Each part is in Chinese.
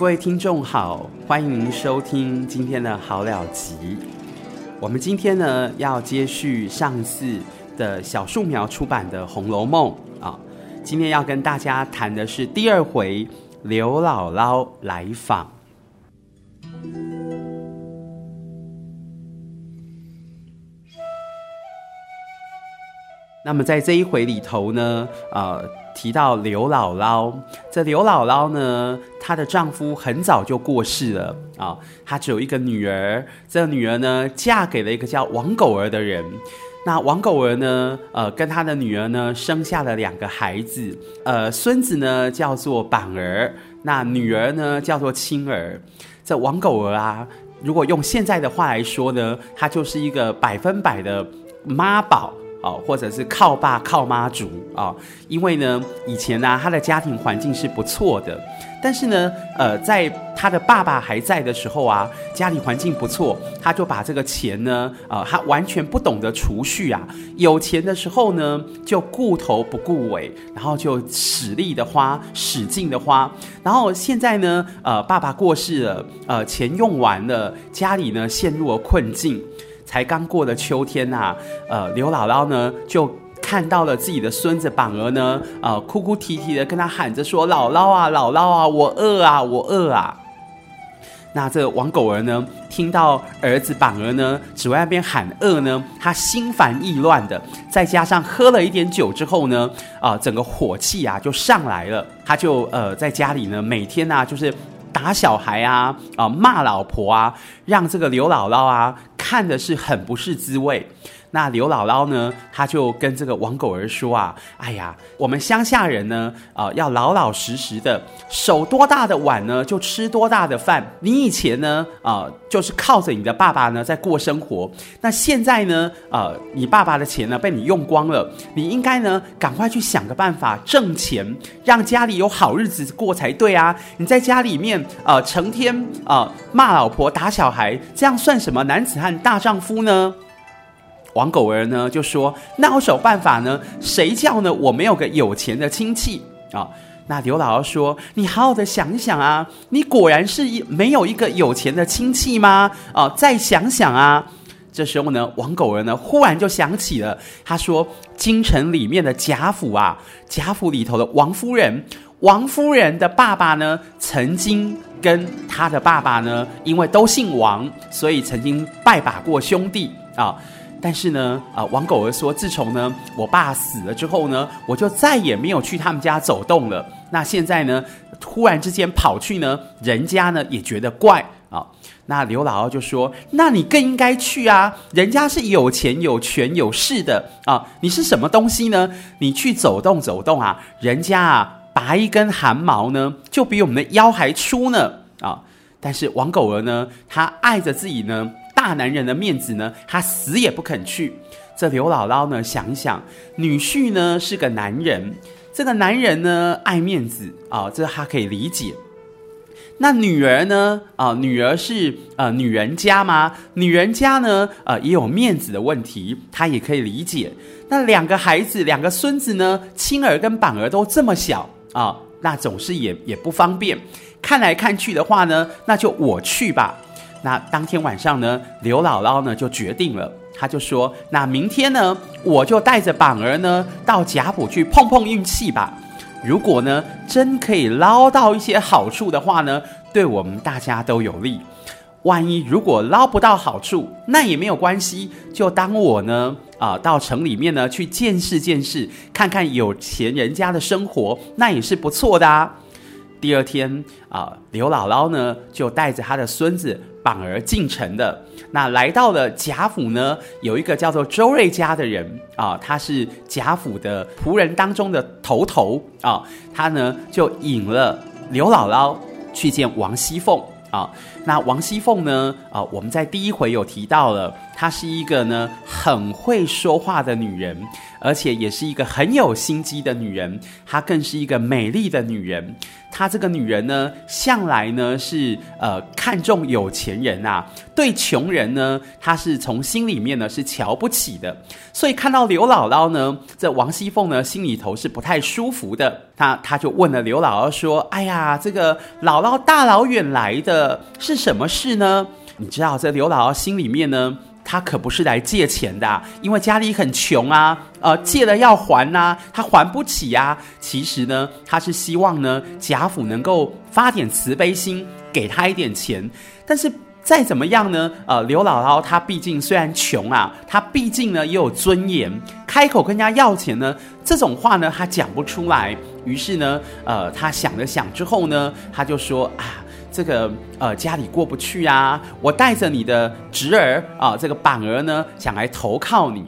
各位听众好，欢迎收听今天的好了集。我们今天呢要接续上次的小树苗出版的《红楼梦》啊，今天要跟大家谈的是第二回刘姥姥来访。那么在这一回里头呢，呃，提到刘姥姥，这刘姥姥呢，她的丈夫很早就过世了啊，她只有一个女儿，这女儿呢，嫁给了一个叫王狗儿的人。那王狗儿呢，呃，跟他的女儿呢，生下了两个孩子，呃，孙子呢叫做板儿，那女儿呢叫做青儿。这王狗儿啊，如果用现在的话来说呢，她就是一个百分百的妈宝。哦，或者是靠爸靠妈族啊、哦，因为呢，以前呢、他的家庭环境是不错的，但是呢，呃，在他的爸爸还在的时候啊，家里环境不错，他就把这个钱呢，呃，他完全不懂得储蓄啊，有钱的时候呢，就顾头不顾尾，然后就使力的花，使劲的花，然后现在呢，呃，爸爸过世了，呃，钱用完了，家里呢陷入了困境。才刚过了秋天呐、呃，刘姥姥呢就看到了自己的孙子榜儿呢，呃，哭哭啼啼的跟他喊着说：“姥姥啊，姥姥啊，我饿啊，我饿啊。”那这王狗儿呢，听到儿子榜儿呢只外边喊饿呢，他心烦意乱的，再加上喝了一点酒之后呢，啊、呃，整个火气啊就上来了，他就呃在家里呢每天啊就是。打小孩啊，啊骂老婆啊，让这个刘姥姥啊看的是很不是滋味。那刘姥姥呢，她就跟这个王狗儿说啊：“哎呀，我们乡下人呢，啊要老老实实的，手多大的碗呢，就吃多大的饭。你以前呢，啊就是靠着你的爸爸呢在过生活。那现在呢，啊你爸爸的钱呢被你用光了，你应该呢赶快去想个办法挣钱，让家里有好日子过才对啊！你在家里面啊成天啊骂老婆打小孩，这样算什么男子汉大丈夫呢？”王狗儿呢就说：“那有什么办法呢？谁叫呢？我没有个有钱的亲戚啊！”那刘姥姥说：“你好好的想一想啊，你果然是一没有一个有钱的亲戚吗？啊，再想想啊！”这时候呢，王狗儿呢忽然就想起了，他说：“京城里面的贾府啊，贾府里头的王夫人，王夫人的爸爸呢，曾经跟他的爸爸呢，因为都姓王，所以曾经拜把过兄弟啊。”但是呢，啊、王狗儿说，自从呢我爸死了之后呢，我就再也没有去他们家走动了。那现在呢，突然之间跑去呢，人家呢也觉得怪啊。那刘姥姥就说：“那你更应该去啊，人家是有钱有权有势的啊，你是什么东西呢？你去走动走动啊，人家啊拔一根汗毛呢，就比我们的腰还粗呢啊。但是王狗儿呢，他爱着自己呢。”大男人的面子呢，他死也不肯去。这刘姥姥呢，想想，女婿呢是个男人，这个男人呢爱面子啊、这他可以理解。那女儿呢啊、女儿是呃女人家吗？女人家呢呃也有面子的问题，他也可以理解。那两个孩子，两个孙子呢，青儿跟板儿都这么小啊、那总是也也不方便。看来看去的话呢，那就我去吧。那当天晚上呢，刘姥姥呢就决定了，她就说：“那明天呢，我就带着板儿呢到贾府去碰碰运气吧。如果呢真可以捞到一些好处的话呢，对我们大家都有利。万一如果捞不到好处，那也没有关系，就当我呢啊到城里面呢去见识见识，看看有钱人家的生活，那也是不错的啊。”第二天啊，刘姥姥呢就带着她的孙子。板儿进城的，那来到了贾府呢，有一个叫做周瑞家的人啊，他是贾府的仆人当中的头头啊，他呢就引了刘姥姥去见王熙凤啊。那王熙凤呢？啊、我们在第一回有提到了，她是一个呢很会说话的女人，而且也是一个很有心机的女人。她更是一个美丽的女人。她这个女人呢，向来呢是呃看重有钱人啊，对穷人呢，她是从心里面呢是瞧不起的。所以看到刘姥姥呢，这王熙凤呢心里头是不太舒服的。她她就问了刘姥姥说：“哎呀，这个姥姥大老远来的是什么事呢？”你知道这刘姥姥心里面呢，她可不是来借钱的，因为家里很穷啊，呃，借了要还呐、啊，她还不起呀、啊。其实呢，她是希望呢，贾府能够发点慈悲心，给她一点钱。但是再怎么样呢，呃，刘姥姥她毕竟虽然穷啊，她毕竟呢也有尊严，开口跟人家要钱呢，这种话呢她讲不出来。于是呢，呃，她想了想之后呢，她就说啊。这个呃家里过不去啊，我带着你的侄儿啊，这个板儿呢，想来投靠你。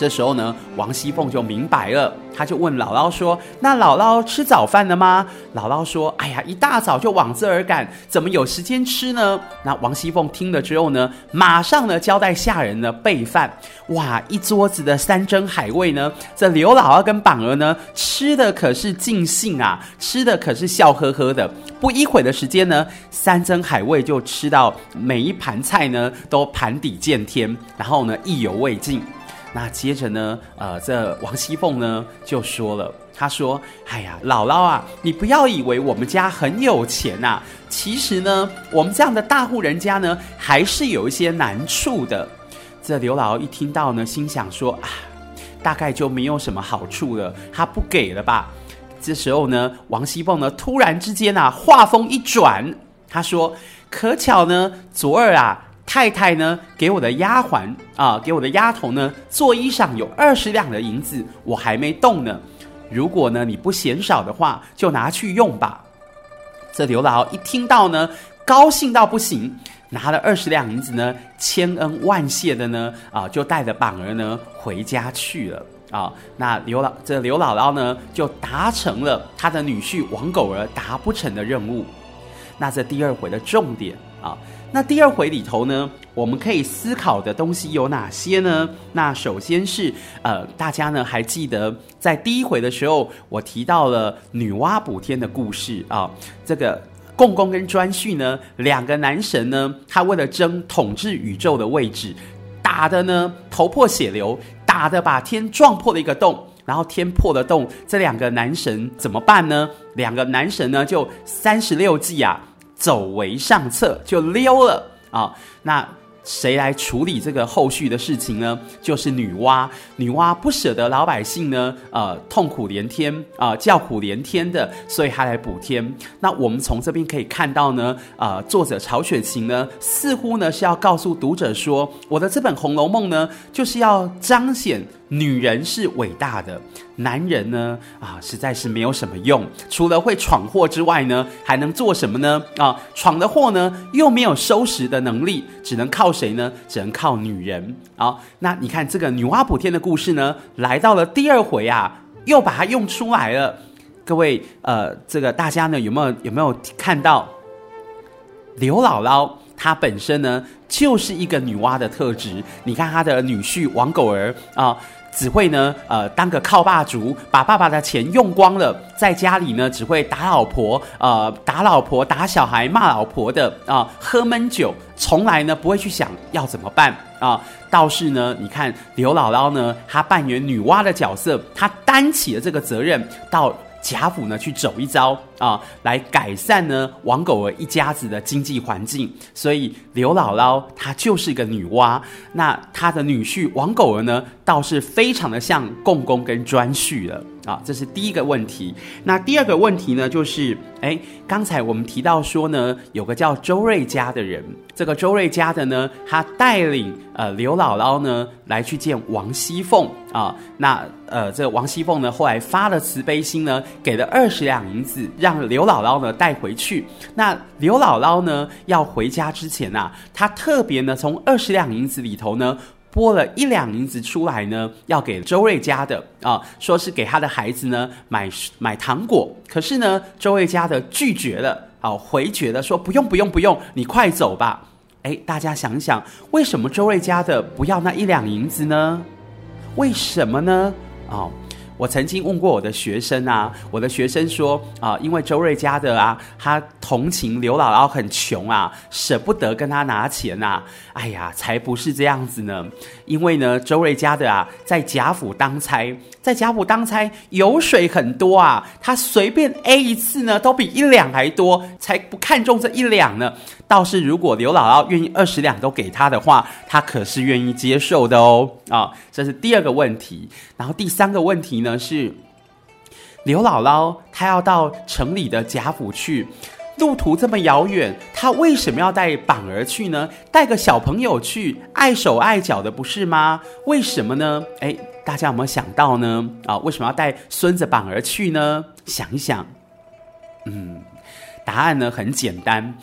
这时候呢，王熙凤就明白了，她就问姥姥说：“那姥姥吃早饭了吗？”姥姥说：“哎呀，一大早就往这儿赶，怎么有时间吃呢？”那王熙凤听了之后呢，马上呢交代下人呢备饭。哇，一桌子的山珍海味呢，这刘姥姥跟板儿呢吃的可是尽兴啊，吃的可是笑呵呵的。不一会的时间呢，山珍海味就吃到每一盘菜呢都盘底见天，然后呢意犹未尽。那接着呢，呃，这王熙凤呢就说了，她说：“哎呀，姥姥啊，你不要以为我们家很有钱呐，其实呢，我们这样的大户人家呢，还是有一些难处的。”这刘姥姥一听到呢，心想说：“啊，大概就没有什么好处了，她不给了吧？”这时候呢，王熙凤呢突然之间啊，话锋一转，她说：“可巧呢，昨儿啊。”太太呢，给我的丫鬟啊，给我的丫头呢，做衣裳有二十两的银子，我还没动呢。如果呢你不嫌少的话，就拿去用吧。这刘姥姥一听到呢，高兴到不行，拿了二十两银子呢，千恩万谢的呢，啊，就带着板儿呢回家去了啊。那刘老这刘姥姥呢，就达成了她的女婿王狗儿达不成的任务。那这第二回的重点啊。那第二回里头呢，我们可以思考的东西有哪些呢？那首先是呃，大家呢还记得在第一回的时候，我提到了女娲补天的故事啊。这个共工跟顓頊呢，两个男神呢，他为了争统治宇宙的位置，打得呢头破血流，打得把天撞破了一个洞，然后天破了洞，这两个男神怎么办呢？两个男神呢就三十六计啊。走为上策，就溜了啊、那谁来处理这个后续的事情呢？就是女娲。女娲不舍得老百姓呢，呃，痛苦连天啊、叫苦连天的，所以她来补天。那我们从这边可以看到呢，呃，作者曹雪芹呢，似乎呢是要告诉读者说，我的这本《红楼梦》呢，就是要彰显。女人是伟大的，男人呢啊，实在是没有什么用，除了会闯祸之外呢，还能做什么呢？啊，闯的祸呢又没有收拾的能力，只能靠谁呢？只能靠女人。好，那你看这个女娲补天的故事呢，来到了第二回啊，又把它用出来了。各位，呃，这个大家呢有没有有没有看到刘姥姥？她本身呢就是一个女娲的特质。你看她的女婿王狗儿啊。只会呢，呃，当个靠霸主，把爸爸的钱用光了，在家里呢，只会打老婆，呃，打老婆、打小孩、骂老婆的啊、喝闷酒，从来呢不会去想要怎么办啊、倒是呢，你看刘姥姥呢，她扮演女娲的角色，她担起了这个责任，到。贾府呢去走一遭啊，来改善呢王狗儿一家子的经济环境。所以刘姥姥她就是一个女娲，那她的女婿王狗儿呢，倒是非常的像共工跟颛顼了。啊，这是第一个问题。那第二个问题呢，就是，哎，刚才我们提到说呢，有个叫周瑞家的人，这个周瑞家的呢，他带领呃刘姥姥呢来去见王熙凤啊。那呃，这个王熙凤呢，后来发了慈悲心呢，给了二十两银子，让刘姥姥呢带回去。那刘姥姥呢要回家之前啊，她特别呢从二十两银子里头呢。拨了一两银子出来呢，要给周瑞家的啊，说是给他的孩子呢买买糖果。可是呢，周瑞家的拒绝了好回绝了，说不用不用不用，你快走吧。哎，大家想想，为什么周瑞家的不要那一两银子呢？为什么呢？啊。我曾经问过我的学生啊，我的学生说啊，因为周瑞家的啊，他同情刘姥姥很穷啊，舍不得跟他拿钱呐。哎呀，才不是这样子呢。因为呢，周瑞家的啊，在贾府当差，在贾府当差油水很多啊，他随便 A 一次呢，都比一两还多，才不看重这一两呢。倒是如果刘姥姥愿意二十两都给他的话，他可是愿意接受的哦。啊，这是第二个问题。然后第三个问题呢是，刘姥姥她要到城里的贾府去，路途这么遥远，她为什么要带板儿去呢？带个小朋友去，碍手碍脚的不是吗？为什么呢？诶，大家有没有想到呢？啊，为什么要带孙子板儿去呢？想一想，嗯，答案呢很简单。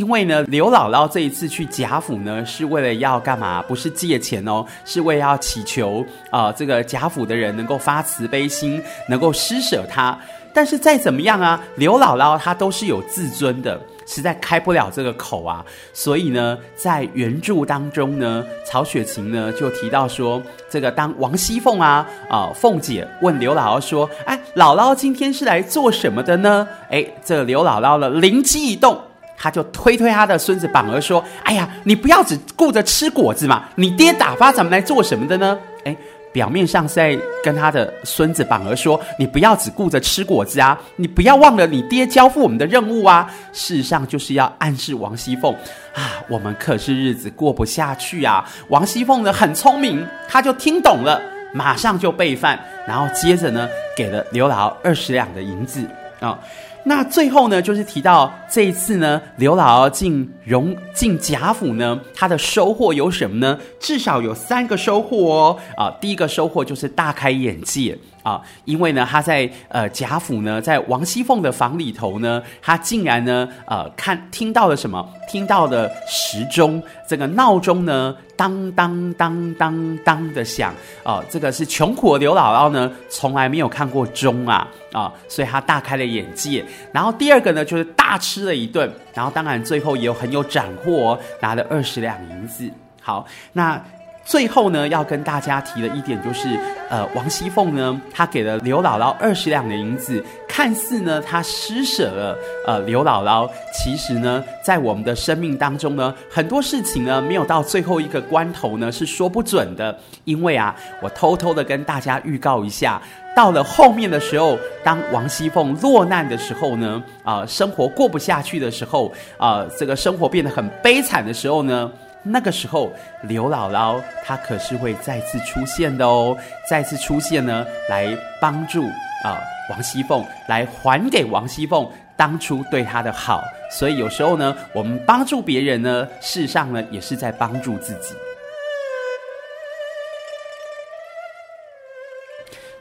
因为呢，刘姥姥这一次去贾府呢，是为了要干嘛？不是借钱哦，是为了要祈求啊、这个贾府的人能够发慈悲心，能够施舍她。但是再怎么样啊，刘姥姥她都是有自尊的，实在开不了这个口啊。所以呢，在原著当中呢，曹雪芹呢就提到说，这个当王熙凤啊啊，凤姐问刘姥姥说：“哎，姥姥今天是来做什么的呢？”哎，这刘姥姥的灵机一动。他就推推他的孙子榜儿说：“哎呀，你不要只顾着吃果子嘛，你爹打发咱们来做什么的呢？”哎，表面上是在跟他的孙子榜儿说：“你不要只顾着吃果子啊，你不要忘了你爹交付我们的任务啊。”事实上就是要暗示王熙凤啊，我们可是日子过不下去啊。王熙凤呢很聪明，他就听懂了，马上就备饭，然后接着呢给了刘姥姥二十两的银子啊。那最后呢，就是提到这一次呢，刘姥姥进荣进贾府呢，她的收获有什么呢？至少有三个收获哦。啊，第一个收获就是大开眼界。啊，因为呢，他在呃贾府呢，在王熙凤的房里头呢，他竟然呢，呃，看听到了什么？听到了时钟这个闹钟呢，当当当当当的响。啊，这个是穷苦的刘姥姥呢，从来没有看过钟啊，啊，所以她大开了眼界。然后第二个呢，就是大吃了一顿。然后当然最后也有很有斩获哦，拿了二十两银子。好，那。最后呢，要跟大家提的一点就是，呃，王熙凤呢，她给了刘姥姥二十两的银子，看似呢，她施舍了呃刘姥姥，其实呢，在我们的生命当中呢，很多事情呢，没有到最后一个关头呢，是说不准的。因为啊，我偷偷的跟大家预告一下，到了后面的时候，当王熙凤落难的时候呢，啊、生活过不下去的时候，啊、这个生活变得很悲惨的时候呢。那个时候，刘姥姥她可是会再次出现的哦，再次出现呢，来帮助啊、王熙凤，来还给王熙凤当初对她的好。所以有时候呢，我们帮助别人呢，事实上呢，也是在帮助自己。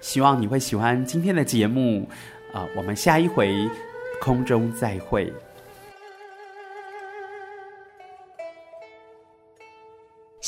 希望你会喜欢今天的节目啊、我们下一回空中再会。